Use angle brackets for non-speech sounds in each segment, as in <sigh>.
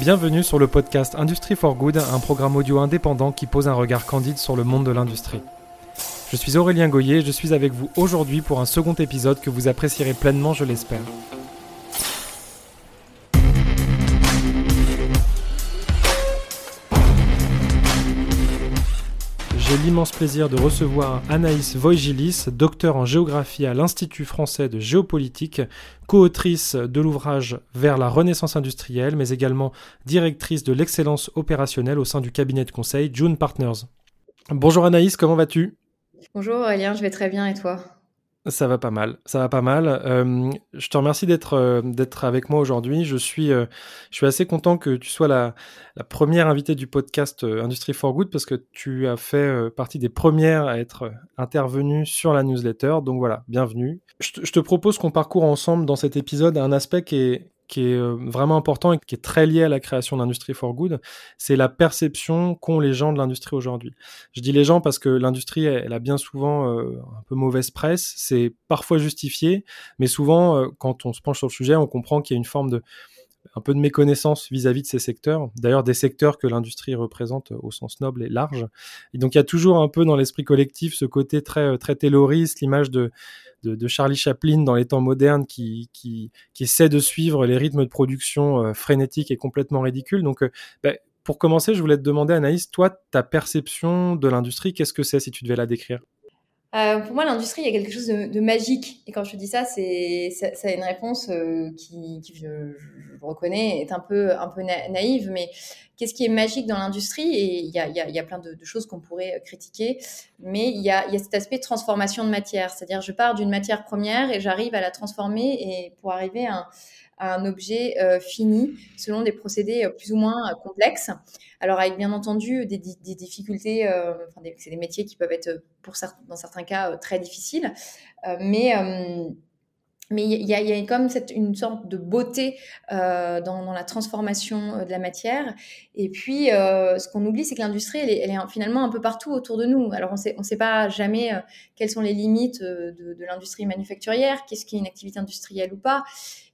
Bienvenue sur le podcast Industry for Good, un programme audio indépendant qui pose un regard candide sur le monde de l'industrie. Je suis Aurélien Goyer et je suis avec vous aujourd'hui pour un second épisode que vous apprécierez pleinement, je l'espère. L'immense plaisir de recevoir Anaïs Voigilis, docteur en géographie à l'Institut français de géopolitique, co-autrice de l'ouvrage Vers la renaissance industrielle, mais également directrice de l'excellence opérationnelle au sein du cabinet de conseil June Partners. Bonjour Anaïs, comment vas-tu? Bonjour Aurélien, je vais très bien et toi? Ça va pas mal, ça va pas mal. Euh, je te remercie d'être euh, d'être avec moi aujourd'hui. Je suis euh, je suis assez content que tu sois la, la première invitée du podcast Industry for Good parce que tu as fait partie des premières à être intervenue sur la newsletter. Donc voilà, bienvenue. Je te propose qu'on parcourt ensemble dans cet épisode un aspect qui est qui est euh, vraiment important et qui est très lié à la création d'Industrie for Good, c'est la perception qu'ont les gens de l'industrie aujourd'hui. Je dis les gens parce que l'industrie, elle, a bien souvent euh, un peu mauvaise presse, c'est parfois justifié, mais souvent, euh, quand on se penche sur le sujet, on comprend qu'il y a une forme de un peu de méconnaissance vis-à-vis de ces secteurs, d'ailleurs des secteurs que l'industrie représente au sens noble et large. Et donc il y a toujours un peu dans l'esprit collectif ce côté très très tayloriste, l'image de de, Charlie Chaplin dans les temps modernes qui, qui, essaie de suivre les rythmes de production euh, frénétiques et complètement ridicules. Donc, euh, bah, pour commencer, je voulais te demander, Anaïs, toi, ta perception de l'industrie, qu'est-ce que c'est si tu devais la décrire? Euh, pour moi, l'industrie, il y a quelque chose de, magique. Et quand je dis ça, c'est ça, une réponse qui, je, reconnais, est un peu un peu naïve. Mais qu'est-ce qui est magique dans l'industrie? Et il y a, y a, plein de, choses qu'on pourrait critiquer, mais il y a, y a cet aspect de transformation de matière. C'est-à-dire, je pars d'une matière première et j'arrive à la transformer et pour arriver à un, un objet euh, fini selon des procédés euh, plus ou moins euh, complexes. Alors avec bien entendu des, difficultés, enfin, c'est des métiers qui peuvent être pour dans certains cas très difficiles, mais mais il y, a, comme cette, une sorte de beauté dans, la transformation de la matière. Et puis, ce qu'on oublie, c'est que l'industrie, elle, est, finalement un peu partout autour de nous. Alors, on sait, ne sait pas jamais quelles sont les limites de, de l'industrie manufacturière, qu'est-ce qui est une activité industrielle ou pas.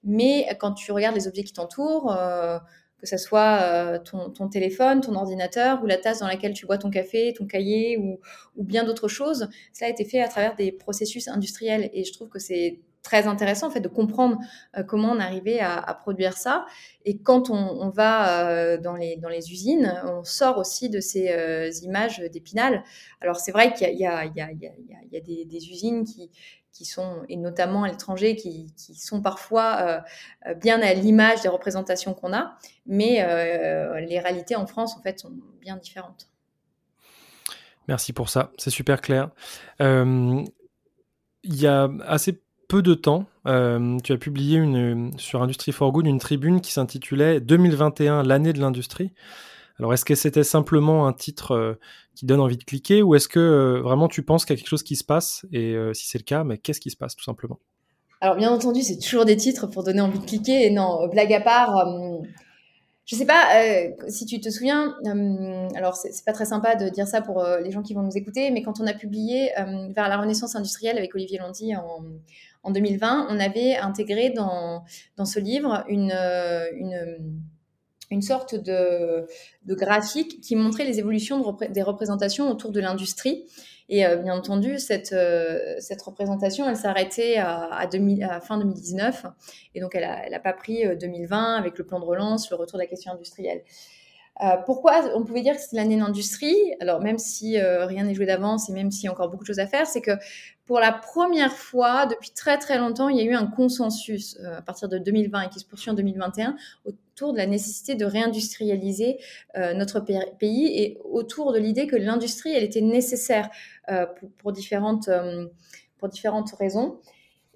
Mais quand tu regardes les objets qui t'entourent, euh, que ce soit euh, ton, téléphone, ton ordinateur ou la tasse dans laquelle tu bois ton café, ton cahier ou, bien d'autres choses, cela a été fait à travers des processus industriels. Et je trouve que c'est très intéressant en fait de comprendre euh, comment on arrivait à, produire ça. Et quand on, va dans, les, dans les usines, on sort aussi de ces images d'épinal. Alors c'est vrai qu'il y a, des, des, usines qui, qui sont, et notamment à l'étranger, qui, qui, sont parfois euh, bien à l'image des représentations qu'on a, mais euh, les réalités en France, en fait, sont bien différentes. Merci pour ça, c'est super clair. Euh, il y a assez peu de temps, tu as publié une, sur Industry for Good une tribune qui s'intitulait 2021, l'année de l'industrie. Alors, est-ce que c'était simplement un titre euh, qui donne envie de cliquer ou est-ce que euh, vraiment tu penses qu'il y a quelque chose qui se passe Et euh, si c'est le cas, mais qu'est-ce qui se passe tout simplement? Alors, bien entendu, c'est toujours des titres pour donner envie de cliquer. Et non, blague à part, je sais pas si tu te souviens, alors c'est pas très sympa de dire ça pour les gens qui vont nous écouter, mais quand on a publié Vers la Renaissance industrielle avec Olivier Landy en, en 2020, on avait intégré dans, dans ce livre une, une une sorte de, graphique qui montrait les évolutions des représentations autour de l'industrie. Et euh, bien entendu, cette, euh, cette représentation, elle s'arrêtait à, à, fin 2019. Et donc, elle n'a elle pas pris 2020 euh, avec le plan de relance, le retour de la question industrielle. Euh, pourquoi on pouvait dire que c'est l'année d'industrie Alors même si euh, rien n'est joué d'avance et même s'il y a encore beaucoup de choses à faire, c'est que pour la première fois depuis très très longtemps, il y a eu un consensus euh, à partir de 2020 et qui se poursuit en 2021 autour de la nécessité de réindustrialiser notre pays et autour de l'idée que l'industrie, elle était nécessaire pour, pour, différentes, pour différentes raisons.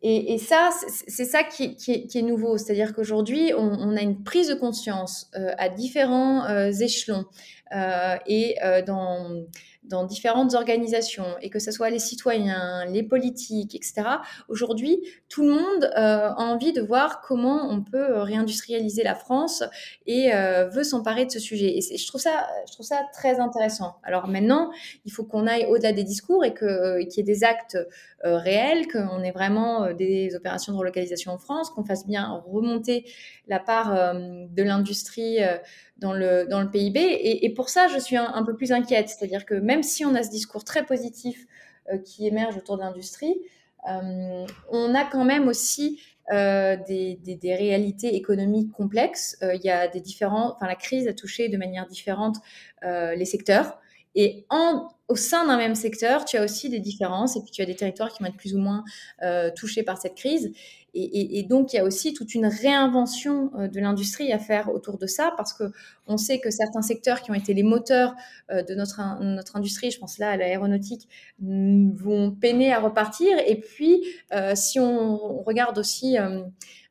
Et, ça, c'est ça qui, est, nouveau. C'est-à-dire qu'aujourd'hui, on, a une prise de conscience euh, à différents euh, échelons euh, et dans, dans différentes organisations, et que ce soit les citoyens, les politiques, etc., aujourd'hui, tout le monde euh, a envie de voir comment on peut réindustrialiser la France et euh, veut s'emparer de ce sujet. Et je trouve, ça, je trouve ça très intéressant. Alors maintenant, il faut qu'on aille au-delà des discours et qu'il y ait des actes réels, qu'on ait vraiment des opérations de relocalisation en France, qu'on fasse bien remonter la part de l'industrie dans le, dans le PIB. Et, pour ça, je suis un, peu plus inquiète. C'est-à-dire que même si on a ce discours très positif euh, qui émerge autour de l'industrie, euh, on a quand même aussi euh, des, des, réalités économiques complexes. il y a des différents, enfin la crise a touché de manière différente les secteurs. Et au sein d'un même secteur, tu as aussi des différences et puis tu as des territoires qui vont être plus ou moins touchés par cette crise. Et, donc, il y a aussi toute une réinvention euh, de l'industrie à faire autour de ça, parce que on sait que certains secteurs qui ont été les moteurs euh, de notre, notre industrie, je pense là à l'aéronautique, vont peiner à repartir. Et puis, euh, si on, regarde aussi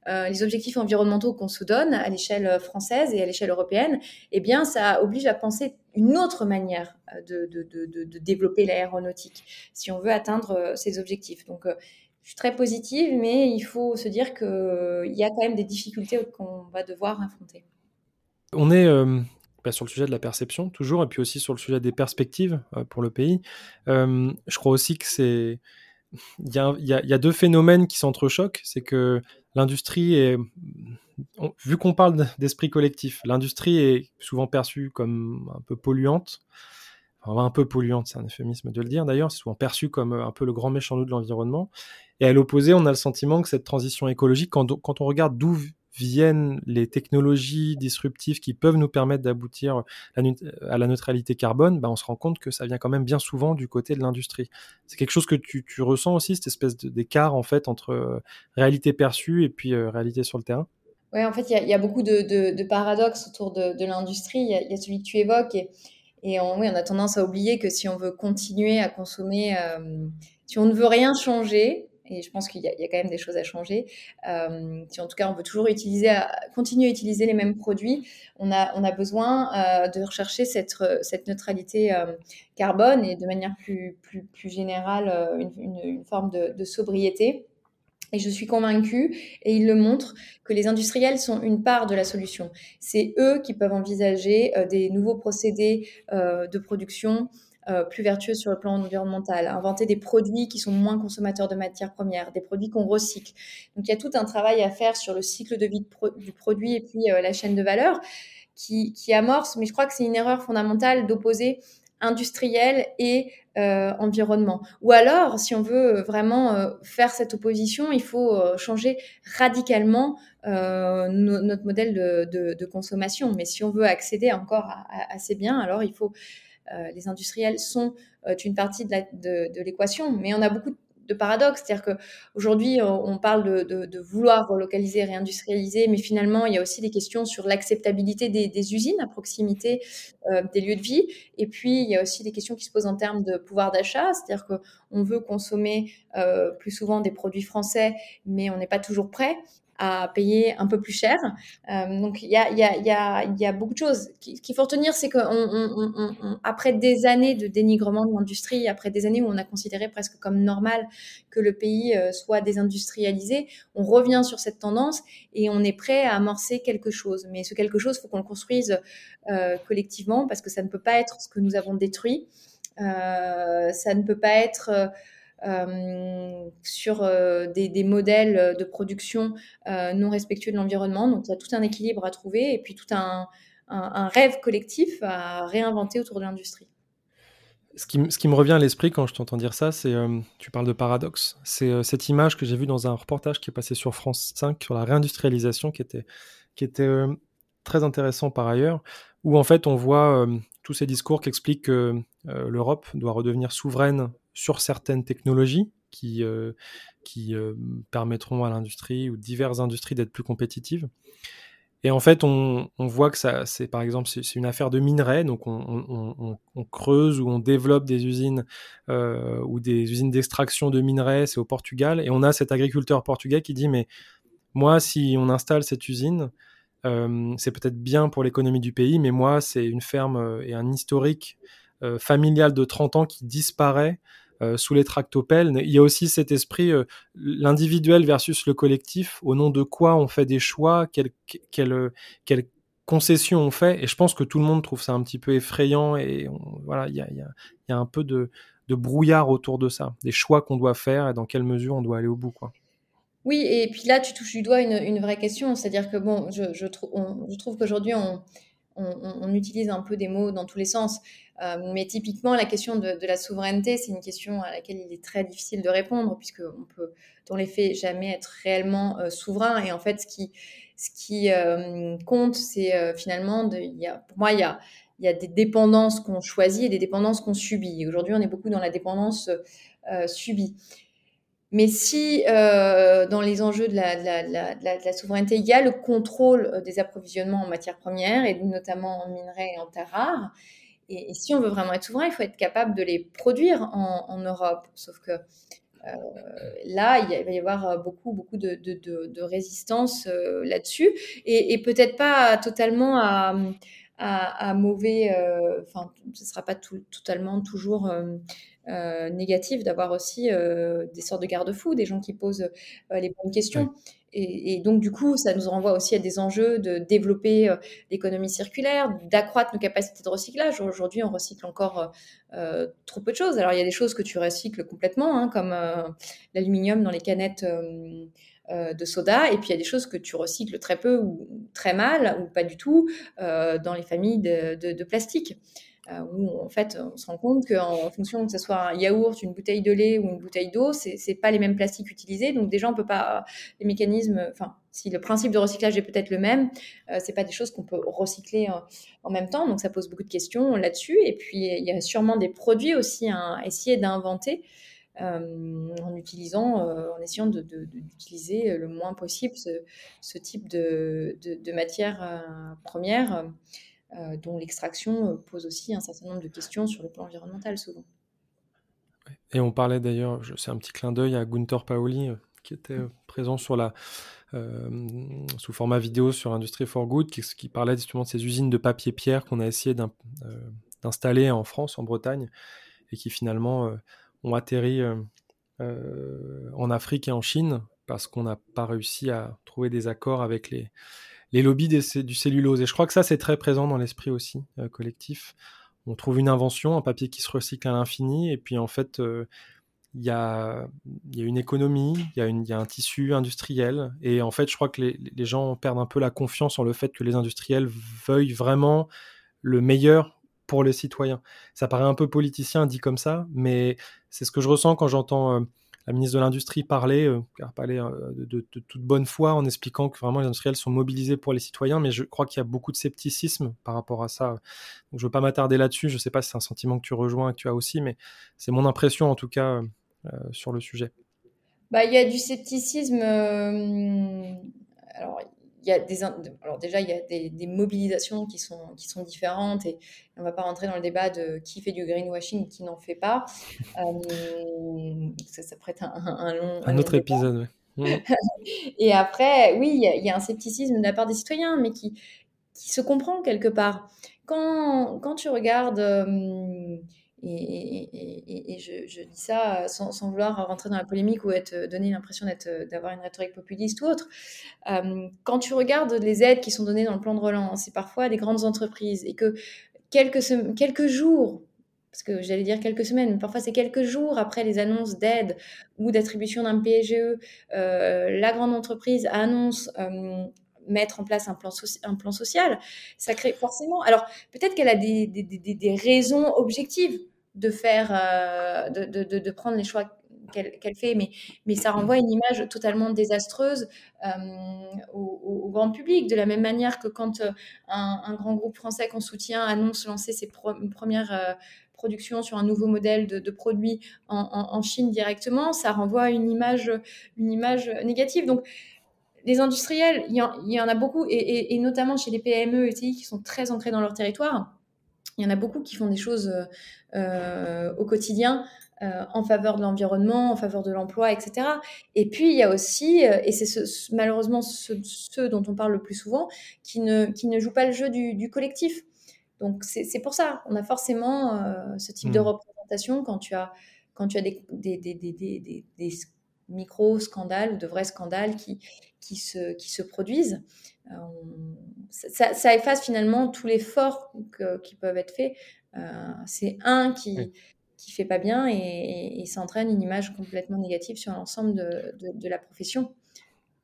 les objectifs environnementaux qu'on se donne à l'échelle française et à l'échelle européenne, eh bien, ça oblige à penser une autre manière de, de, de, de développer l'aéronautique si on veut atteindre ces objectifs. Donc, je suis très positive, mais il faut se dire qu'il y a quand même des difficultés qu'on va devoir affronter. On est euh, bah, sur le sujet de la perception, toujours, et puis aussi sur le sujet des perspectives euh, pour le pays. Euh, je crois aussi que c'est. Il y, a, deux phénomènes qui s'entrechoquent. C'est que l'industrie est. vu qu'on parle d'esprit collectif, l'industrie est souvent perçue comme un peu polluante un peu polluante, c'est un euphémisme de le dire d'ailleurs, c'est souvent perçu comme un peu le grand méchant loup de l'environnement. Et à l'opposé, on a le sentiment que cette transition écologique, quand, on regarde d'où viennent les technologies disruptives qui peuvent nous permettre d'aboutir à la neutralité carbone, bah on se rend compte que ça vient quand même bien souvent du côté de l'industrie. C'est quelque chose que tu, ressens aussi, cette espèce d'écart en fait entre euh, réalité perçue et puis euh, réalité sur le terrain? Oui, en fait, il y, a beaucoup de, paradoxes autour de, l'industrie. Il y, a celui que tu évoques et, et on, oui, on a tendance à oublier que si on veut continuer à consommer, euh, si on ne veut rien changer, et je pense qu'il y, a quand même des choses à changer. Euh, si en tout cas on veut toujours utiliser, continuer à utiliser les mêmes produits, on a, on a besoin euh, de rechercher cette, cette neutralité carbone et de manière plus, plus, plus générale une, une, forme de, de, sobriété. Et je suis convaincue, et ils le montrent, que les industriels sont une part de la solution. C'est eux qui peuvent envisager des nouveaux procédés de production, euh, plus vertueux sur le plan environnemental, inventer des produits qui sont moins consommateurs de matières premières, des produits qu'on recycle. Donc il y a tout un travail à faire sur le cycle de vie du produit et puis euh, la chaîne de valeur qui, amorce, mais je crois que c'est une erreur fondamentale d'opposer industriel et euh, environnement. Ou alors, si on veut vraiment faire cette opposition, il faut changer radicalement notre modèle de, consommation. Mais si on veut accéder encore à, à ces biens, alors il faut euh, les industriels sont euh, une partie de l'équation, mais on a beaucoup de paradoxes. C'est-à-dire qu'aujourd'hui, euh, on parle de, vouloir relocaliser, réindustrialiser, mais finalement, il y a aussi des questions sur l'acceptabilité des, usines à proximité des lieux de vie. Et puis, il y a aussi des questions qui se posent en termes de pouvoir d'achat. C'est-à-dire qu'on veut consommer plus souvent des produits français, mais on n'est pas toujours prêt à payer un peu plus cher. Euh, donc il y a, y, a, y, a, y a, beaucoup de choses. Qu'il faut retenir, c'est qu'après des années de dénigrement de l'industrie, après des années où on a considéré presque comme normal que le pays euh, soit désindustrialisé, on revient sur cette tendance et on est prêt à amorcer quelque chose. Mais ce quelque chose, faut qu'on le construise euh, collectivement parce que ça ne peut pas être ce que nous avons détruit. ça ne peut pas être euh, sur euh, des, modèles de production euh, non respectueux de l'environnement. Donc, il y a tout un équilibre à trouver et puis tout un, rêve collectif à réinventer autour de l'industrie. Ce qui, me revient à l'esprit quand je t'entends dire ça, c'est, tu parles de paradoxe, c'est cette image que j'ai vue dans un reportage qui est passé sur France 5 sur la réindustrialisation qui était très intéressant par ailleurs, où en fait on voit tous ces discours qui expliquent que l'Europe doit redevenir souveraine sur certaines technologies qui, euh, qui euh, permettront à l'industrie ou diverses industries d'être plus compétitives. Et en fait, on, voit que ça, c'est par exemple, c'est une affaire de minerais, donc on, creuse ou on développe des usines euh, ou des usines d'extraction de minerais, c'est au Portugal, et on a cet agriculteur portugais qui dit mais moi, si on installe cette usine, c'est peut-être bien pour l'économie du pays, mais moi, c'est une ferme et un historique familial de 30 ans qui disparaît sous les tractopelles. Il y a aussi cet esprit, l'individuel versus le collectif, au nom de quoi on fait des choix, quelles quelle, concessions on fait? Et je pense que tout le monde trouve ça un petit peu effrayant et voilà, il y a, y a, un peu de, de, brouillard autour de ça, des choix qu'on doit faire et dans quelle mesure on doit aller au bout. Quoi. Oui, et puis là, tu touches du doigt une, vraie question, c'est-à-dire que bon, je, trouve qu'aujourd'hui, on, utilise un peu des mots dans tous les sens. Euh, mais typiquement, la question de, la souveraineté, c'est une question à laquelle il est très difficile de répondre, puisqu'on peut, dans les faits, jamais être réellement euh, souverain. Et en fait, ce qui, euh, compte, c'est finalement, de, y pour moi, il y a des dépendances qu'on choisit et des dépendances qu'on subit. Aujourd'hui, on est beaucoup dans la dépendance subie. Mais si euh, dans les enjeux de la, souveraineté, il y a le contrôle euh, des approvisionnements en matières premières, et notamment en minerais et en terres rares, et, si on veut vraiment être souverain, il faut être capable de les produire en, Europe. Sauf que euh, là, il va y avoir beaucoup, beaucoup de, résistance là-dessus, et, peut-être pas totalement à, mauvais, enfin, ce ne sera pas totalement toujours euh, négatif d'avoir aussi euh, des sortes de garde-fous, des gens qui posent euh, les bonnes questions. Et, et, donc, du coup, ça nous renvoie aussi à des enjeux de développer l'économie circulaire, d'accroître nos capacités de recyclage. Aujourd'hui, on recycle encore trop peu de choses. Alors, il y a des choses que tu recycles complètement, hein, comme l'aluminium dans les canettes de soda, et puis il y a des choses que tu recycles très peu ou très mal, ou pas du tout, dans les familles de, de, de plastique. Euh, où en fait on se rend compte qu'en fonction que ce soit un yaourt, une bouteille de lait ou une bouteille d'eau, c'est, c'est pas les mêmes plastiques utilisés. Donc déjà on peut pas les mécanismes, enfin si le principe de recyclage est peut-être le même, euh, c'est pas des choses qu'on peut recycler en, même temps. Donc ça pose beaucoup de questions là-dessus. Et puis il y a sûrement des produits aussi à essayer d'inventer. Euh, en utilisant, euh, en essayant d'utiliser le moins possible ce, type de, matière euh, première euh, dont l'extraction euh, pose aussi un certain nombre de questions sur le plan environnemental souvent. Et on parlait d'ailleurs, c'est un petit clin d'œil à Gunther Paoli euh, qui était présent sur la, sous format vidéo sur Industry for Good, qui, parlait justement de ces usines de papier pierre qu'on a essayé d'installer en France, en Bretagne, et qui finalement ont atterri en Afrique et en Chine parce qu'on n'a pas réussi à trouver des accords avec les, les lobbies du cellulose. Et je crois que ça, c'est très présent dans l'esprit aussi euh, collectif. On trouve une invention, un papier qui se recycle à l'infini, et puis en fait, il euh, y, a, y, a, une économie, il y, a un tissu industriel, et en fait, je crois que les, les, gens perdent un peu la confiance en le fait que les industriels veuillent vraiment le meilleur pour les citoyens. Ça paraît un peu politicien dit comme ça, mais c'est ce que je ressens quand j'entends... La ministre de l'Industrie parlait, euh, parlait euh, de, toute bonne foi en expliquant que vraiment les industriels sont mobilisés pour les citoyens, mais je crois qu'il y a beaucoup de scepticisme par rapport à ça. Je ne veux pas m'attarder là-dessus, je ne sais pas si c'est un sentiment que tu rejoins, que tu as aussi, mais c'est mon impression en tout cas euh, sur le sujet. Bah, il y a du scepticisme. Alors, il y a des alors déjà il y a des, des, mobilisations qui sont qui sont différentes et on va pas rentrer dans le débat de qui fait du greenwashing qui n'en fait pas. <laughs> Euh, ça, ça prête un, un long un, un autre épisode ouais. <laughs> et après oui il y, a, il y, a, un scepticisme de la part des citoyens mais qui qui se comprend quelque part. Quand quand tu regardes euh, et, je, dis ça sans, sans, vouloir rentrer dans la polémique ou être donner l'impression d'être d'avoir une rhétorique populiste ou autre. Euh, quand tu regardes les aides qui sont données dans le plan de relance, c'est parfois des grandes entreprises et que quelques, quelques jours, parce que j'allais dire quelques semaines, mais parfois c'est quelques jours après les annonces d'aide ou d'attribution d'un PGE, euh, la grande entreprise annonce euh, mettre en place un plan, un plan social, ça crée forcément. Alors peut-être qu'elle a des, des, des, raisons objectives de faire, euh, de, de, de, prendre les choix qu'elle qu fait, mais, mais ça renvoie une image totalement désastreuse euh, au, grand public, de la même manière que quand euh, un, grand groupe français qu'on soutient annonce lancer ses premières productions sur un nouveau modèle de, de produit en, Chine directement, ça renvoie une image, une image négative. Donc, les industriels, il y, en, y en a beaucoup, et, et, et, notamment chez les PME et TI qui sont très ancrés dans leur territoire il y en a beaucoup qui font des choses euh, au quotidien euh, en faveur de l'environnement, en faveur de l'emploi, etc. Et puis il y a aussi, euh, et c'est ce, malheureusement ceux, ceux, dont on parle le plus souvent, qui ne, qui ne jouent pas le jeu du, du collectif. Donc c'est pour ça, on a forcément ce type de mmh. représentation quand tu as, quand tu as des, des, des, des micro-scandales ou de vrais scandales qui, qui, se, qui se produisent. ça, ça, efface finalement tout l'effort qui peuvent être faits. c'est un qui, qui fait pas bien et, ça entraîne une image complètement négative sur l'ensemble de, de, la profession.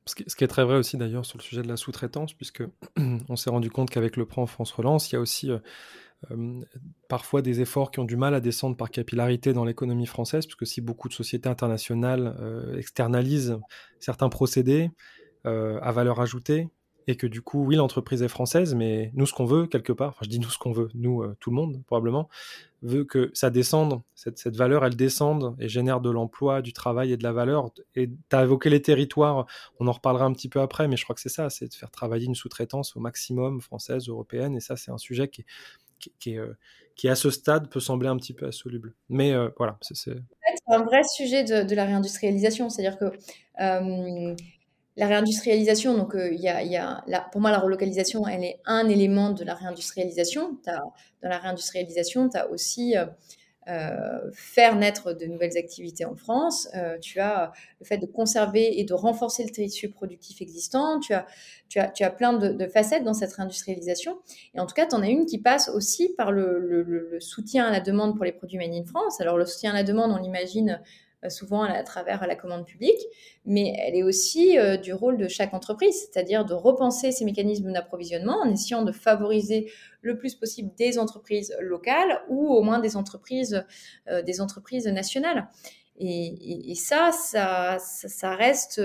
Ce qui, est très vrai aussi d'ailleurs sur le sujet de la sous-traitance, puisque <clears throat> on s'est rendu compte qu'avec le plan France Relance, il y a aussi euh, euh, parfois des efforts qui ont du mal à descendre par capillarité dans l'économie française, puisque si beaucoup de sociétés internationales euh, externalisent certains procédés à valeur ajoutée, et que du coup, oui, l'entreprise est française, mais nous, ce qu'on veut, quelque part, enfin, je dis nous ce qu'on veut, nous, euh, tout le monde, probablement, veut que ça descende, cette, cette valeur, elle descende et génère de l'emploi, du travail et de la valeur. Et tu as évoqué les territoires, on en reparlera un petit peu après, mais je crois que c'est ça, c'est de faire travailler une sous-traitance au maximum française, européenne, et ça, c'est un sujet qui, qui, qui, euh, qui, à ce stade, peut sembler un petit peu insoluble. Mais euh, voilà, c'est... un vrai sujet de, la réindustrialisation, c'est-à-dire que la réindustrialisation, donc euh, y a, y a pour moi la relocalisation, elle est un élément de la réindustrialisation. dans la réindustrialisation, tu as aussi euh, euh, faire naître de nouvelles activités en France. tu as le fait de conserver et de renforcer le tissu productif existant. Tu as, tu as, tu as plein de, facettes dans cette réindustrialisation. Et en tout cas, tu en as une qui passe aussi par le, le, soutien à la demande pour les produits made in France. Alors le soutien à la demande, on l'imagine euh, souvent à travers la commande publique, mais elle est aussi euh, du rôle de chaque entreprise, c'est-à-dire de repenser ces mécanismes d'approvisionnement en essayant de favoriser le plus possible des entreprises locales ou au moins des entreprises, euh, des entreprises nationales. Et, ça, ça, reste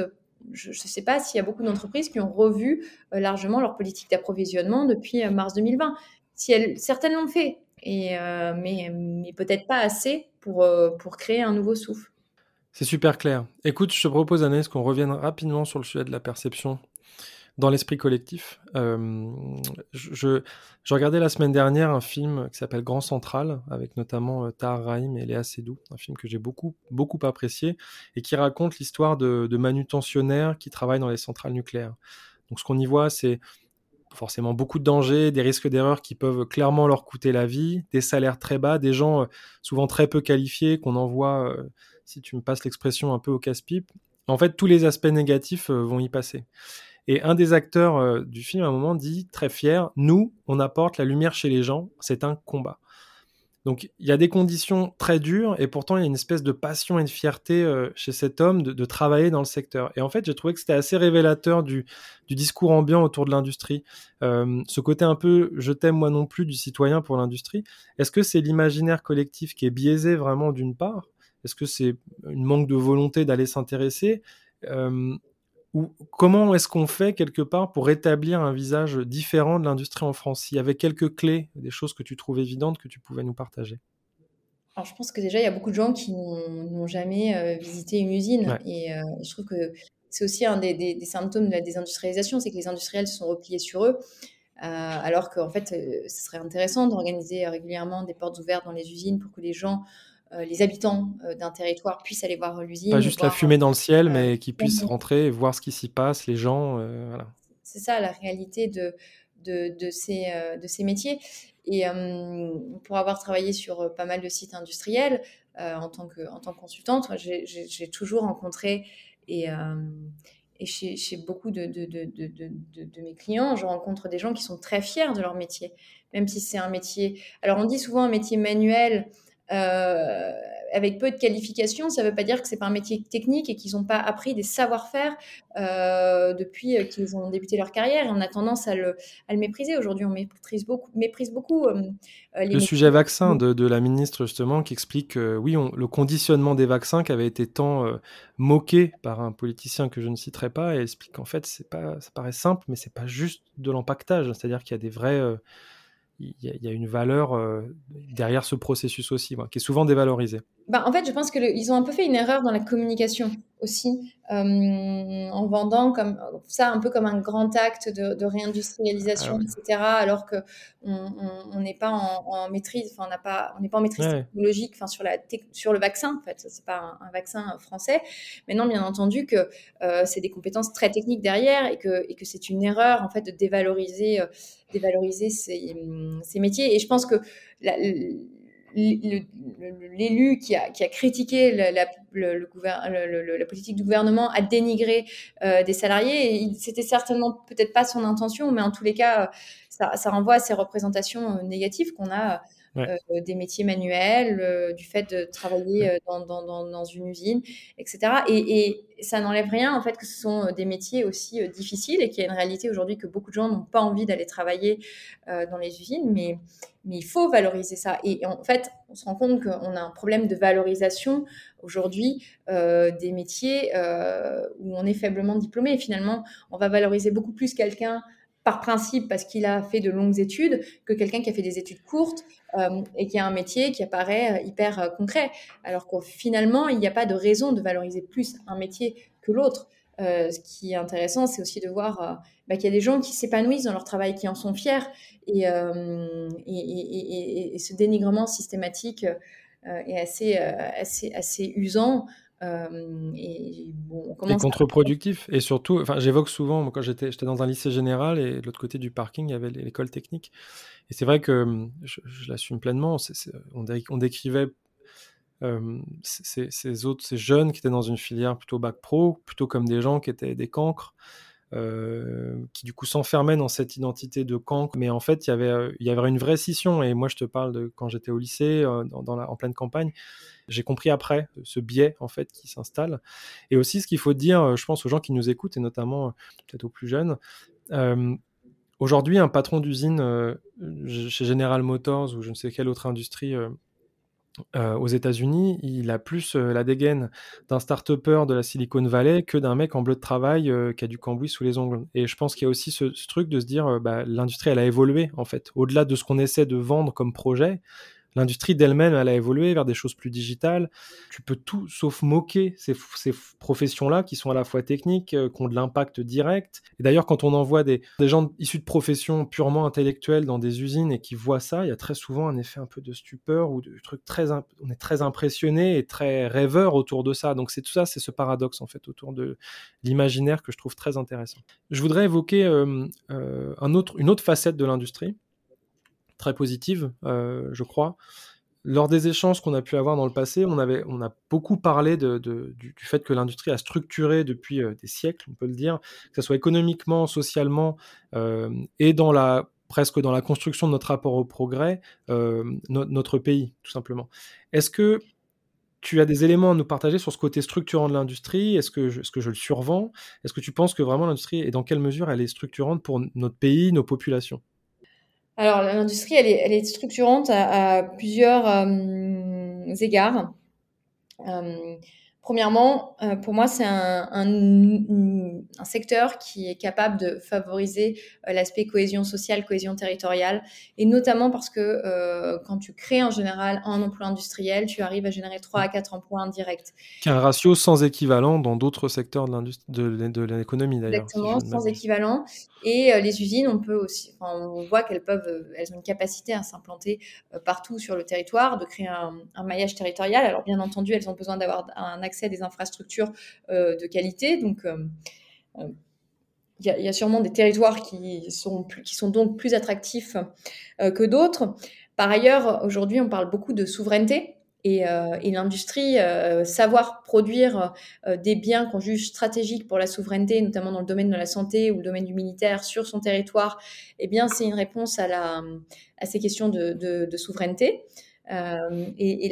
je ne sais pas s'il y a beaucoup d'entreprises qui ont revu largement leur politique d'approvisionnement depuis mars 2020. Si elles, certaines l'ont fait, mais, mais peut-être pas assez pour, pour créer un nouveau souffle. C'est super clair. Écoute, je te propose, Annès, qu'on revienne rapidement sur le sujet de la perception dans l'esprit collectif. Euh, je, regardais la semaine dernière un film qui s'appelle Grand Central, avec notamment euh, Tahar Rahim et Léa Seydoux, un film que j'ai beaucoup, beaucoup apprécié, et qui raconte l'histoire de, manutentionnaires qui travaillent dans les centrales nucléaires. Donc ce qu'on y voit, c'est forcément beaucoup de dangers, des risques d'erreur qui peuvent clairement leur coûter la vie, des salaires très bas, des gens euh, souvent très peu qualifiés qu'on envoie si tu me passes l'expression un peu au casse-pipe, en fait, tous les aspects négatifs euh, vont y passer. Et un des acteurs euh, du film, à un moment, dit très fier Nous, on apporte la lumière chez les gens, c'est un combat. Donc, il y a des conditions très dures, et pourtant, il y a une espèce de passion et de fierté euh, chez cet homme de, travailler dans le secteur. Et en fait, j'ai trouvé que c'était assez révélateur du, discours ambiant autour de l'industrie. ce côté un peu je t'aime moi non plus du citoyen pour l'industrie. Est-ce que c'est l'imaginaire collectif qui est biaisé vraiment d'une part est-ce que c'est une manque de volonté d'aller s'intéresser euh, ou comment est-ce qu'on fait quelque part pour établir un visage différent de l'industrie en France Il y avait quelques clés, des choses que tu trouves évidentes que tu pouvais nous partager? Alors, je pense que déjà, il y a beaucoup de gens qui n'ont jamais euh, visité une usine. Et euh, je trouve que c'est aussi un des, symptômes de la désindustrialisation, c'est que les industriels se sont repliés sur eux. alors qu'en fait, ce serait intéressant d'organiser régulièrement des portes ouvertes dans les usines pour que les gens euh, les habitants euh, d'un territoire puissent aller voir l'usine. Pas juste la fumée dans le ciel, euh, mais qu'ils puissent rentrer et voir ce qui s'y passe, les gens. voilà. C'est ça la réalité de, de, de ces, de ces métiers. Et pour avoir travaillé sur pas mal de sites industriels, en, tant que, en tant que consultante, j'ai toujours rencontré et, et chez, chez, beaucoup de, de, de, mes clients, je rencontre des gens qui sont très fiers de leur métier, même si c'est un métier. Alors on dit souvent un métier manuel, euh, avec peu de qualifications, ça ne veut pas dire que c'est pas un métier technique et qu'ils n'ont pas appris des savoir-faire euh, depuis euh, qu'ils ont débuté leur carrière. Et on a tendance à le, à le mépriser. Aujourd'hui, on méprise beaucoup. Méprise beaucoup le sujet vaccin de, de, la ministre, justement, qui explique que oui, on, le conditionnement des vaccins qui avait été tant moqué par un politicien que je ne citerai pas, et explique qu'en fait, pas, ça paraît simple, mais c'est pas juste de l'empaquetage. C'est-à-dire qu'il y a des vrais il y, a une valeur euh, derrière ce processus aussi, qui est souvent dévalorisé. Bah, en fait, je pense qu'ils ont un peu fait une erreur dans la communication aussi en vendant comme ça un peu comme un grand acte de, réindustrialisation, ah etc. Alors que on n'est pas en, maîtrise, enfin on n'a pas, on n'est pas en maîtrise technologique, enfin sur la sur le vaccin en fait, c'est pas un, vaccin français. Mais non, bien entendu que c'est des compétences très techniques derrière et que et que c'est une erreur en fait de dévaloriser dévaloriser ces, ces métiers. Et je pense que la, l'élu qui a, critiqué la, politique du gouvernement a dénigré euh, des salariés. C'était certainement peut-être pas son intention, mais en tous les cas, ça, ça renvoie à ces représentations euh, négatives qu'on a euh, des métiers manuels, euh, du fait de travailler euh, dans, dans, dans, une usine, etc. Et, et ça n'enlève rien en fait que ce sont des métiers aussi difficiles et qu'il y a une réalité aujourd'hui que beaucoup de gens n'ont pas envie d'aller travailler dans les usines, mais, mais il faut valoriser ça. Et, en fait, on se rend compte qu'on a un problème de valorisation aujourd'hui des métiers où on est faiblement diplômé. Et finalement, on va valoriser beaucoup plus quelqu'un par principe parce qu'il a fait de longues études que quelqu'un qui a fait des études courtes euh, et qui a un métier qui apparaît euh, hyper euh, concret. Alors que finalement, il n'y a pas de raison de valoriser plus un métier que l'autre. ce qui est intéressant, c'est aussi de voir bah, qu'il y a des gens qui s'épanouissent dans leur travail, qui en sont fiers. Et, ce dénigrement systématique est assez usant. Euh, et, bon, contre-productif. Et surtout, enfin, j'évoque souvent, quand j'étais dans un lycée général et de l'autre côté du parking, il y avait l'école technique. Et c'est vrai que hum, je, l'assume pleinement. on, on, décrivait euh, ces, autres, ces jeunes qui étaient dans une filière plutôt bac pro, plutôt comme des gens qui étaient des cancres. Euh, qui du coup s'enfermaient dans cette identité de cancre, mais en fait il y avait il y avait une vraie scission. Et moi je te parle de quand j'étais au lycée, la, en pleine campagne, j'ai compris après ce biais en fait qui s'installe. Et aussi ce qu'il faut dire, euh, je pense aux gens qui nous écoutent et notamment euh, peut-être aux plus jeunes. Euh, aujourd'hui, un patron d'usine chez General Motors ou je ne sais quelle autre industrie aux États-Unis, il a plus la dégaine d'un start-upper de la Silicon Valley que d'un mec en bleu de travail qui a du cambouis sous les ongles. Et je pense qu'il y a aussi ce, truc de se dire, bah, l'industrie, elle a évolué en fait. Au-delà de ce qu'on essaie de vendre comme projet, L'industrie d'elle-même, elle a évolué vers des choses plus digitales. Tu peux tout sauf moquer ces, professions-là qui sont à la fois techniques, euh, qui ont de l'impact direct. Et d'ailleurs, quand on envoie des, des, gens issus de professions purement intellectuelles dans des usines et qui voient ça, il y a très souvent un effet un peu de stupeur ou de truc très, on est très impressionné et très rêveur autour de ça. Donc c'est tout ça, c'est ce paradoxe en fait autour de l'imaginaire que je trouve très intéressant. Je voudrais évoquer euh, euh, une autre facette de l'industrie très positive, euh, je crois. Lors des échanges qu'on a pu avoir dans le passé, on, avait, on a beaucoup parlé du, fait que l'industrie a structuré depuis euh, des siècles, on peut le dire, que ce soit économiquement, socialement euh, et dans la presque dans la construction de notre rapport au progrès, notre pays, tout simplement. Est-ce que tu as des éléments à nous partager sur ce côté structurant de l'industrie? Est-ce que, est que je le survends? Est-ce que tu penses que vraiment l'industrie, et dans quelle mesure elle est structurante pour notre pays, nos populations? Alors, l'industrie, elle est, elle est structurante à, plusieurs euh, égards. Premièrement, euh, pour moi, c'est un, un, secteur qui est capable de favoriser euh, l'aspect cohésion sociale, cohésion territoriale, et notamment parce que euh, quand tu crées en général un emploi industriel, tu arrives à générer 3 à 4 emplois indirects. Qui un ratio sans équivalent dans d'autres secteurs de, l'économie d'ailleurs. Exactement, sans équivalent. Et les usines, on peut aussi, on voit qu'elles peuvent, elles ont une capacité à s'implanter partout sur le territoire, de créer un, un, maillage territorial. Alors bien entendu, elles ont besoin d'avoir un accès à des infrastructures euh, de qualité. Donc, euh, euh, il y, a sûrement des territoires qui sont, plus, qui sont donc plus attractifs que d'autres. Par ailleurs, aujourd'hui, on parle beaucoup de souveraineté. Et, l'industrie, savoir produire des biens qu'on juge stratégiques pour la souveraineté, notamment dans le domaine de la santé ou le domaine du militaire sur son territoire, eh bien, c'est une réponse à, la, à ces questions de souveraineté. Euh, et,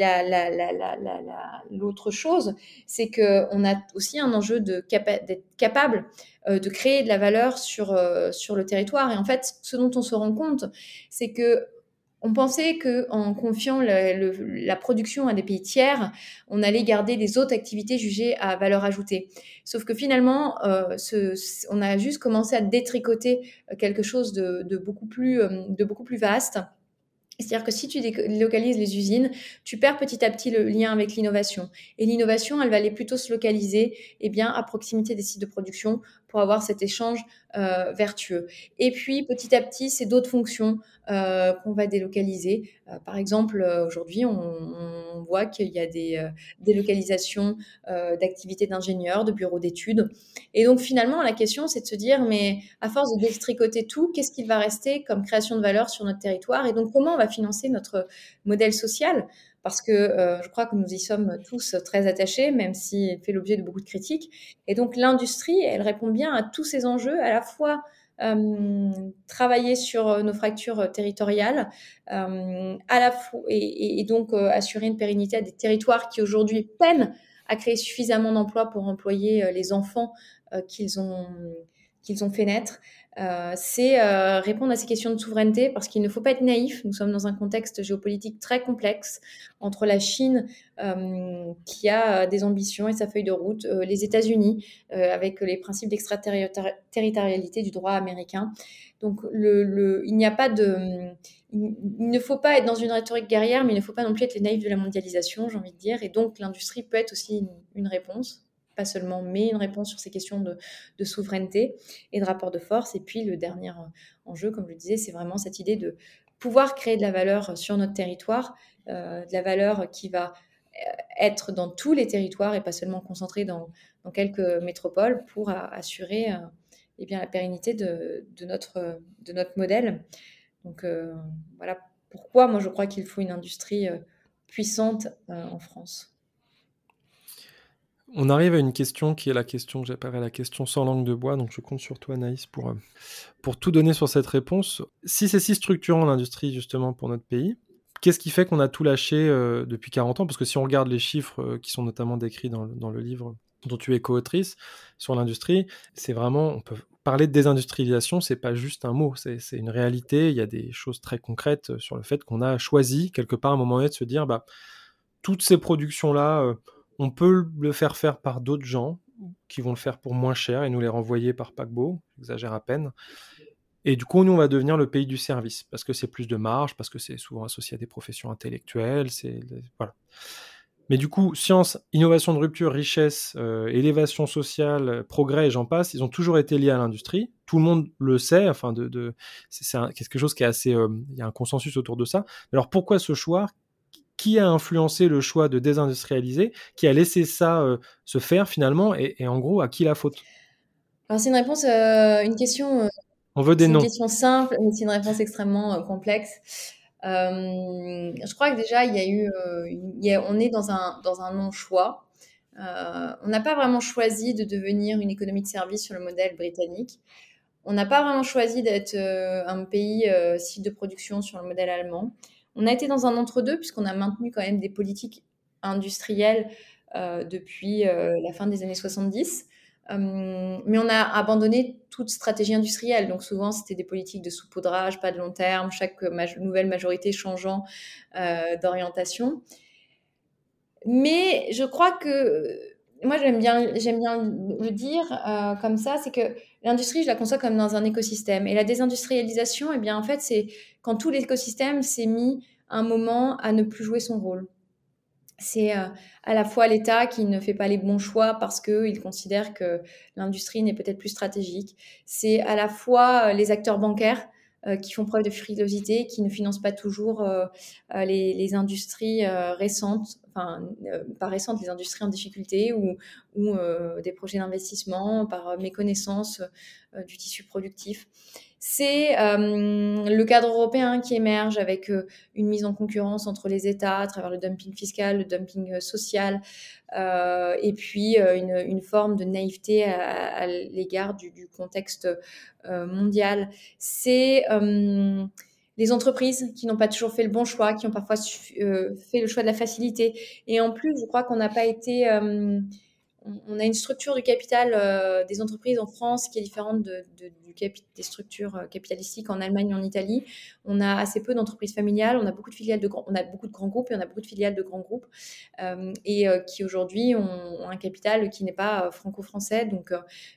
l'autre chose, c'est qu'on a aussi un enjeu d'être capable euh, de créer de la valeur sur, euh, sur le territoire. Et en fait, ce dont on se rend compte, c'est que on pensait qu'en confiant la production à des pays tiers, on allait garder des autres activités jugées à valeur ajoutée. Sauf que finalement, on a juste commencé à détricoter quelque chose de beaucoup plus vaste C'est-à-dire que si tu délocalises les usines, tu perds petit à petit le lien avec l'innovation. Et l'innovation, elle va aller plutôt se localiser eh bien, à proximité des sites de production pour avoir cet échange euh, vertueux. Et puis, petit à petit, c'est d'autres fonctions euh, qu'on va délocaliser. Euh, par exemple, aujourd'hui, on, on, voit qu'il y a des délocalisations d'activités d'ingénieurs, de bureaux d'études. Et donc, finalement, la question, c'est de se dire, mais à force de détricoter tout, qu'est-ce qu'il va rester comme création de valeur sur notre territoire? Et donc, comment on va financer notre modèle social? Parce que euh, je crois que nous y sommes tous très attachés, même s'il fait l'objet de beaucoup de critiques. Et donc l'industrie, elle répond bien à tous ces enjeux, à la fois euh, travailler sur nos fractures territoriales, euh, à la et, donc euh, assurer une pérennité à des territoires qui aujourd'hui peinent à créer suffisamment d'emplois pour employer euh, les enfants euh, qu'ils ont qu'ils ont fait naître. Euh, c'est euh, répondre à ces questions de souveraineté parce qu'il ne faut pas être naïf. Nous sommes dans un contexte géopolitique très complexe entre la Chine euh, qui a des ambitions et sa feuille de route, les États-Unis avec les principes d'extraterritorialité du droit américain. Donc il n'y a pas de, il ne faut pas être dans une rhétorique guerrière, mais il ne faut pas non plus être les naïfs de la mondialisation, j'ai envie de dire. Et donc l'industrie peut être aussi une réponse pas seulement, mais une réponse sur ces questions de, souveraineté et de rapport de force. Et puis le dernier enjeu, comme je le disais, c'est vraiment cette idée de pouvoir créer de la valeur sur notre territoire, euh, de la valeur qui va euh, être dans tous les territoires et pas seulement concentrée dans, quelques métropoles pour assurer euh, eh bien, la pérennité de, notre, de notre modèle. Donc euh, voilà pourquoi moi je crois qu'il faut une industrie euh, puissante euh, en France. On arrive à une question qui est la question que la question sans langue de bois, donc je compte sur toi Naïs pour, euh, pour tout donner sur cette réponse. Si c'est si structurant l'industrie justement pour notre pays, qu'est-ce qui fait qu'on a tout lâché euh, depuis 40 ans? Parce que si on regarde les chiffres euh, qui sont notamment décrits dans, dans le livre dont tu es co-autrice sur l'industrie, c'est vraiment, on peut parler de désindustrialisation, c'est pas juste un mot, c'est une réalité, il y a des choses très concrètes sur le fait qu'on a choisi quelque part à un moment donné de se dire, bah, toutes ces productions-là, on peut le faire faire par d'autres gens qui vont le faire pour moins cher et nous les renvoyer par paquebot, j'exagère à peine. Et du coup, nous, on va devenir le pays du service parce que c'est plus de marge, parce que c'est souvent associé à des professions intellectuelles, c'est voilà. Mais du coup, science, innovation de rupture, richesse, euh, élévation sociale, progrès et j'en passe, ils ont toujours été liés à l'industrie. Tout le monde le sait, c'est quelque chose qui est assez, euh, il y a un consensus autour de ça. Alors pourquoi ce choix? Qui a influencé le choix de désindustrialiser, qui a laissé ça euh, se faire finalement, et, et, en gros, à qui la faute? Alors c'est une réponse, euh, une question. Euh, On veut des noms. Une question simple, mais c'est une réponse extrêmement euh, complexe. je crois que déjà, il y a eu, il y a, on est dans un dans un non choix. on n'a pas vraiment choisi de devenir une économie de service sur le modèle britannique. On n'a pas vraiment choisi d'être un pays site de production sur le modèle allemand. On a été dans un entre-deux puisqu'on a maintenu quand même des politiques industrielles euh, depuis euh, la fin des années 70. Euh, mais on a abandonné toute stratégie industrielle. Donc souvent, c'était des politiques de saupoudrage, pas de long terme, chaque nouvelle majorité changeant d'orientation. Mais je crois que moi, j'aime bien, le dire euh, comme ça, c'est que l'industrie, je la conçois comme dans un écosystème. Et la désindustrialisation, eh bien, en fait, c'est quand tout l'écosystème s'est mis un moment à ne plus jouer son rôle. C'est euh, à la fois l'État qui ne fait pas les bons choix parce qu'il considère que l'industrie n'est peut-être plus stratégique. C'est à la fois euh, les acteurs bancaires qui font preuve de frilosité, qui ne financent pas toujours euh, euh les, industries euh, récentes, enfin pas récentes, les industries en difficulté ou des projets d'investissement par méconnaissance du tissu productif. C'est le cadre européen qui émerge avec une mise en concurrence entre les États à travers le dumping fiscal, le dumping social, euh, et puis euh, une, forme de naïveté à, l'égard du, du, contexte euh, mondial. C'est les entreprises qui n'ont pas toujours fait le bon choix, qui ont parfois fait le choix de la facilité. Et en plus, je crois qu'on n'a pas été on, a une structure du capital euh, des entreprises en France qui est différente du des structures euh, capitalistiques en Allemagne en Italie. On a assez peu d'entreprises familiales, on a beaucoup de filiales de on a beaucoup de grands groupes et on a beaucoup de filiales de grands groupes euh, et qui aujourd'hui ont, un capital qui n'est pas franco-français. Donc,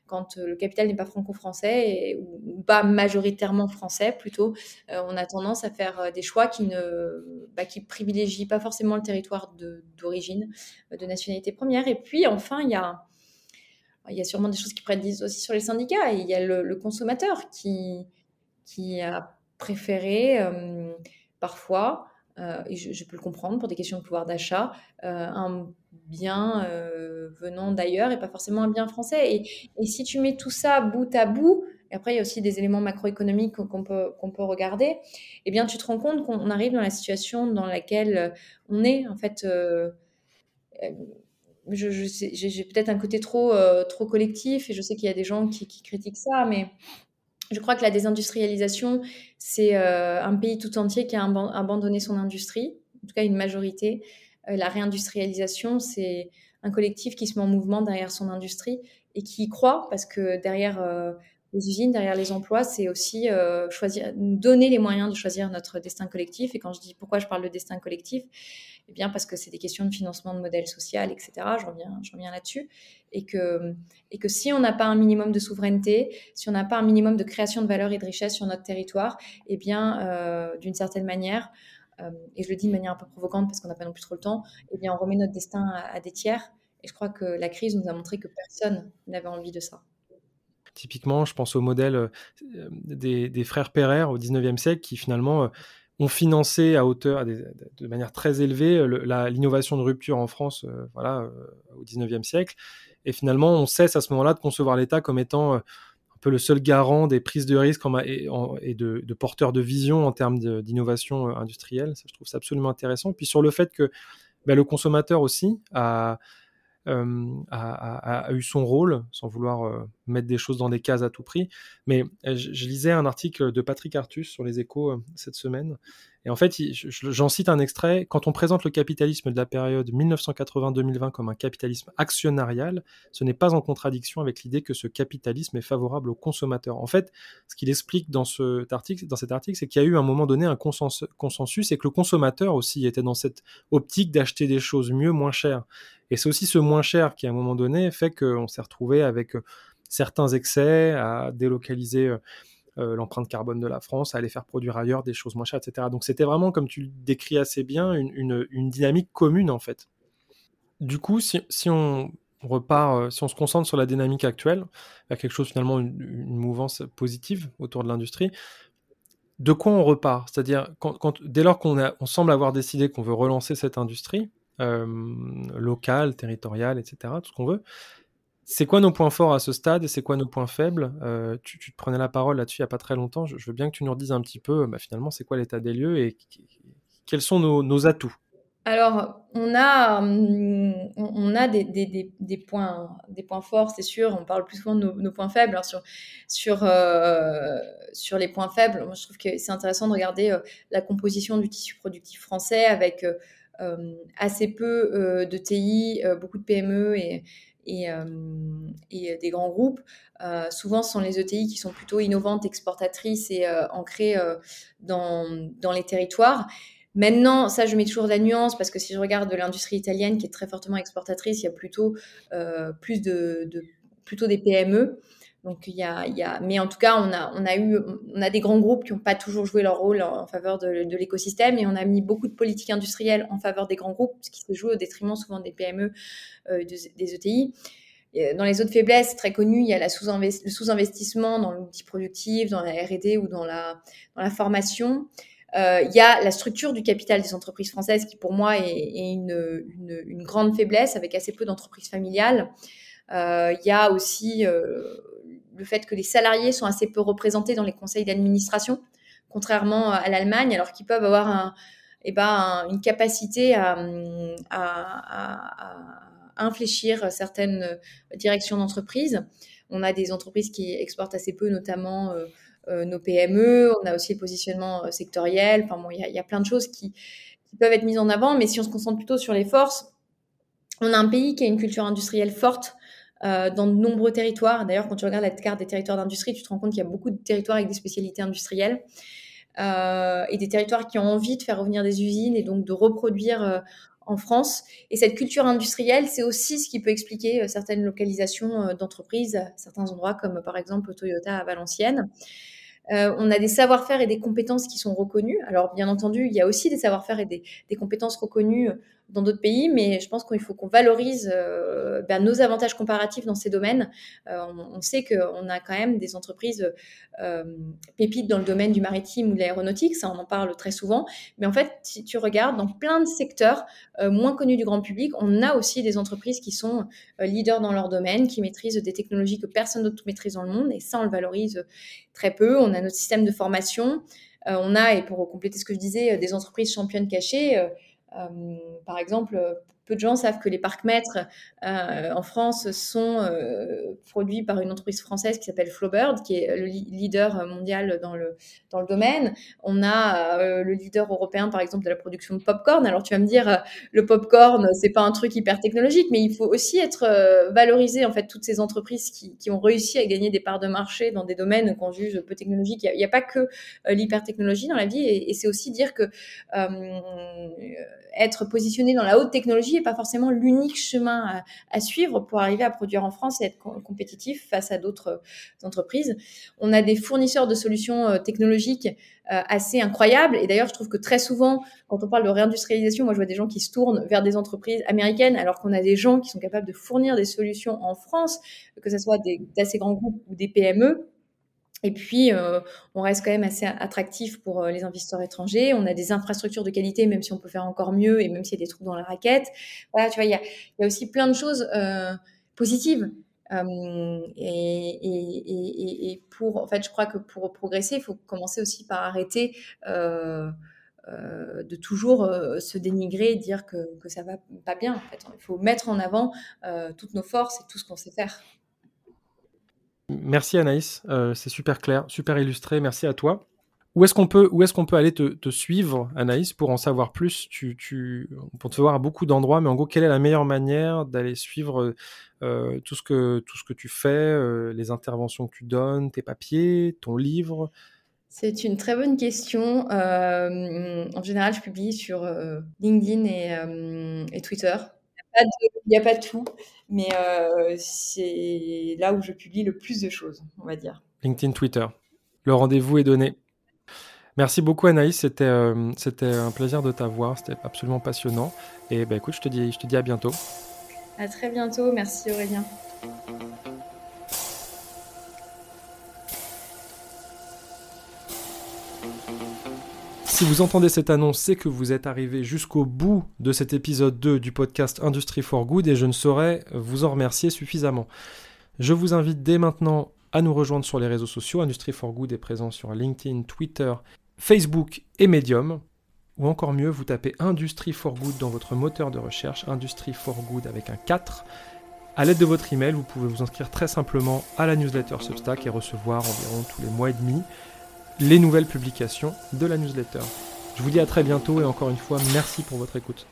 quand le capital n'est pas franco-français ou, pas majoritairement français, plutôt, on a tendance à faire des choix qui ne, bah, qui privilégient pas forcément le territoire d'origine, de, nationalité première. Et puis, enfin, il il y a sûrement des choses qui prédisent aussi sur les syndicats. il y a le, consommateur qui, a préféré euh, parfois, euh, et je, peux le comprendre pour des questions de pouvoir d'achat, euh, un bien venant d'ailleurs et pas forcément un bien français. Et, si tu mets tout ça bout à bout, et après il y a aussi des éléments macroéconomiques qu'on peut, qu'on peut regarder, eh bien tu te rends compte qu'on arrive dans la situation dans laquelle on est en fait j'ai peut-être un côté trop, euh, trop collectif et je sais qu'il y a des gens qui, critiquent ça, mais je crois que la désindustrialisation, c'est euh, un pays tout entier qui a abandonné son industrie, en tout cas une majorité. Euh, la réindustrialisation, c'est un collectif qui se met en mouvement derrière son industrie et qui y croit parce que derrière les usines, derrière les emplois, c'est aussi choisir, nous donner les moyens de choisir notre destin collectif. Et quand je dis pourquoi je parle de destin collectif, eh bien parce que c'est des questions de financement de modèle social, etc. Je reviens, je reviens là-dessus. Et que, si on n'a pas un minimum de souveraineté, si on n'a pas un minimum de création de valeur et de richesse sur notre territoire, eh bien, euh, d'une certaine manière, euh, et je le dis de manière un peu provocante parce qu'on n'a pas non plus trop le temps, eh bien, on remet notre destin à, des tiers. Et je crois que la crise nous a montré que personne n'avait envie de ça. Typiquement, je pense au modèle euh, des, frères Perrer au 19e siècle qui finalement ont financé à hauteur, de manière très élevée, l'innovation de rupture en France euh, voilà, euh, au 19e siècle. Et finalement, on cesse à ce moment-là de concevoir l'État comme étant euh, un peu le seul garant des prises de risques et, de, de porteur de vision en termes d'innovation industrielle. Ça, je trouve ça absolument intéressant. Puis sur le fait que ben, le consommateur aussi a, eu son rôle, sans vouloir mettre des choses dans des cases à tout prix. Mais je, lisais un article de Patrick Artus sur les échos cette semaine. Et en fait, j'en cite un extrait. Quand on présente le capitalisme de la période 1980-2020 comme un capitalisme actionnarial, ce n'est pas en contradiction avec l'idée que ce capitalisme est favorable aux consommateurs. En fait, ce qu'il explique dans, cet article, c'est qu'il y a eu à un moment donné un consensus et que le consommateur aussi était dans cette optique d'acheter des choses mieux, moins chères. Et c'est aussi ce moins cher qui, à un moment donné, fait qu'on s'est retrouvé avec euh, certains excès à délocaliser euh, euh, l'empreinte carbone de la France, à aller faire produire ailleurs des choses moins chères, etc. Donc c'était vraiment, comme tu le décris assez bien, une, dynamique commune en fait. Du coup, si, on repart, si on se concentre sur la dynamique actuelle, il y a quelque chose finalement, une, mouvance positive autour de l'industrie. De quoi on repart? C'est-à-dire, dès lors qu'on on semble avoir décidé qu'on veut relancer cette industrie, euh, local, territorial, etc., tout ce qu'on veut. C'est quoi nos points forts à ce stade et c'est quoi nos points faibles? Euh, tu, te prenais la parole là-dessus il n'y a pas très longtemps. Je, veux bien que tu nous redises un petit peu, bah, finalement, c'est quoi l'état des lieux et quels sont nos, atouts? Alors, on a, hum, on a des, des, points, des points forts, c'est sûr. On parle plus souvent de nos, points faibles. Sur, sur, euh, sur les points faibles, moi, je trouve que c'est intéressant de regarder la composition du tissu productif français avec euh, assez peu euh, de TI, euh, beaucoup de PME et, et, et, des grands groupes. souvent, ce sont les ETI qui sont plutôt innovantes, exportatrices et ancrées dans, dans, les territoires. Maintenant, ça, je mets toujours de la nuance parce que si je regarde de l'industrie italienne qui est très fortement exportatrice, il y a plutôt plus de, plutôt des PME. Donc il y a, y a, mais en tout cas, on a, on a eu, on a des grands groupes qui n'ont pas toujours joué leur rôle en, faveur de, l'écosystème, et on a mis beaucoup de politiques industrielles en faveur des grands groupes, ce qui se joue au détriment souvent des PME, euh, des ETI. Dans les autres faiblesses très connues, il y a le sous-investissement dans l'outil productif, dans la R&D ou dans la, dans la formation. Euh, il y a la structure du capital des entreprises françaises qui, pour moi, est, est une, une, une, grande faiblesse avec assez peu d'entreprises familiales. Euh, il y a aussi euh, le fait que les salariés sont assez peu représentés dans les conseils d'administration, contrairement à l'Allemagne, alors qu'ils peuvent avoir eh ben, une capacité à, infléchir certaines directions d'entreprise. On a des entreprises qui exportent assez peu, notamment euh, euh, nos PME. On a aussi le positionnement euh, sectoriel. Bon, il y, a plein de choses qui, peuvent être mises en avant, mais si on se concentre plutôt sur les forces, On a un pays qui a une culture industrielle forte. Dans de nombreux territoires. D'ailleurs, quand tu regardes la carte des territoires d'industrie, tu te rends compte qu'il y a beaucoup de territoires avec des spécialités industrielles. et des territoires qui ont envie de faire revenir des usines et donc de reproduire en France. Et cette culture industrielle, c'est aussi ce qui peut expliquer euh, certaines localisations euh, d'entreprises certains endroits, comme par exemple Toyota à Valenciennes. Euh, on a des savoir-faire et des compétences qui sont reconnus. Alors, bien entendu, il y a aussi des savoir-faire et des, compétences reconnues dans d'autres pays, mais je pense qu'il faut qu'on valorise euh, ben, nos avantages comparatifs dans ces domaines. Euh, on, on, sait qu'on a quand même des entreprises euh, pépites dans le domaine du maritime ou de l'aéronautique, ça on en parle très souvent, mais en fait, si tu regardes dans plein de secteurs moins connus du grand public, on a aussi des entreprises qui sont leaders dans leur domaine, qui maîtrisent des technologies que personne d'autre maîtrise dans le monde, et ça on le valorise très peu. On a notre système de formation, on a, et pour compléter ce que je disais, des entreprises championnes cachées. Euh, par exemple, peu de gens savent que les parcs maîtres euh, en France sont euh, produits par une entreprise française qui s'appelle Flowbird, qui est le leader mondial dans le, dans le domaine. On a euh, le leader européen, par exemple, de la production de popcorn. Alors tu vas me dire, le popcorn, c'est pas un truc hyper technologique, mais il faut aussi être valorisé en fait toutes ces entreprises qui, qui, ont réussi à gagner des parts de marché dans des domaines qu'on juge peu technologiques. Il n'y a, a, pas que l'hypertechnologie dans la vie, et, et c'est aussi dire que être positionné dans la haute technologie n'est pas forcément l'unique chemin à, suivre pour arriver à produire en France et être compétitif face à d'autres euh, entreprises. On a des fournisseurs de solutions euh, technologiques euh, assez incroyables. Et d'ailleurs, je trouve que très souvent, quand on parle de réindustrialisation, moi, je vois des gens qui se tournent vers des entreprises américaines, alors qu'on a des gens qui sont capables de fournir des solutions en France, que ce soit d'assez grands groupes ou des PME. Et puis, euh, on reste quand même assez attractif pour euh, les investisseurs étrangers. On a des infrastructures de qualité, même si on peut faire encore mieux et même s'il y a des trous dans la raquette. Voilà, tu vois, il y a, aussi plein de choses euh, positives. Et, pour, en fait, je crois que pour progresser, il faut commencer aussi par arrêter de toujours se dénigrer et dire que, que ça va pas bien. Il faut mettre en avant toutes nos forces et tout ce qu'on sait faire. Merci Anaïs, euh, c'est super clair, super illustré, merci à toi. Où est-ce qu'on peut, est-ce peut aller te, suivre, Anaïs, pour en savoir plus? Tu, tu, te voir à beaucoup d'endroits, mais en gros, quelle est la meilleure manière d'aller suivre euh, tout, ce que, tout ce que tu fais, euh, les interventions que tu donnes, tes papiers, ton livre? C'est une très bonne question. En général, je publie sur LinkedIn et, et Twitter. Il n'y a, a, pas de tout, mais euh, c'est là où je publie le plus de choses, on va dire. LinkedIn, Twitter. Le rendez-vous est donné. Merci beaucoup Anaïs, c'était euh, c'était un plaisir de t'avoir, c'était absolument passionnant. Et ben écoute, je te dis, je te dis à bientôt. À très bientôt, merci Aurélien. Si vous entendez cette annonce, c'est que vous êtes arrivé jusqu'au bout de cet épisode 2 du podcast Industry for Good et je ne saurais vous en remercier suffisamment. Je vous invite dès maintenant à nous rejoindre sur les réseaux sociaux. Industry for Good est présent sur LinkedIn, Twitter, Facebook et Medium. Ou encore mieux, vous tapez Industry for Good dans votre moteur de recherche, Industry for Good avec un 4. À l'aide de votre email, vous pouvez vous inscrire très simplement à la newsletter Substack et recevoir environ tous les mois et demi les nouvelles publications de la newsletter. Je vous dis à très bientôt et encore une fois, merci pour votre écoute.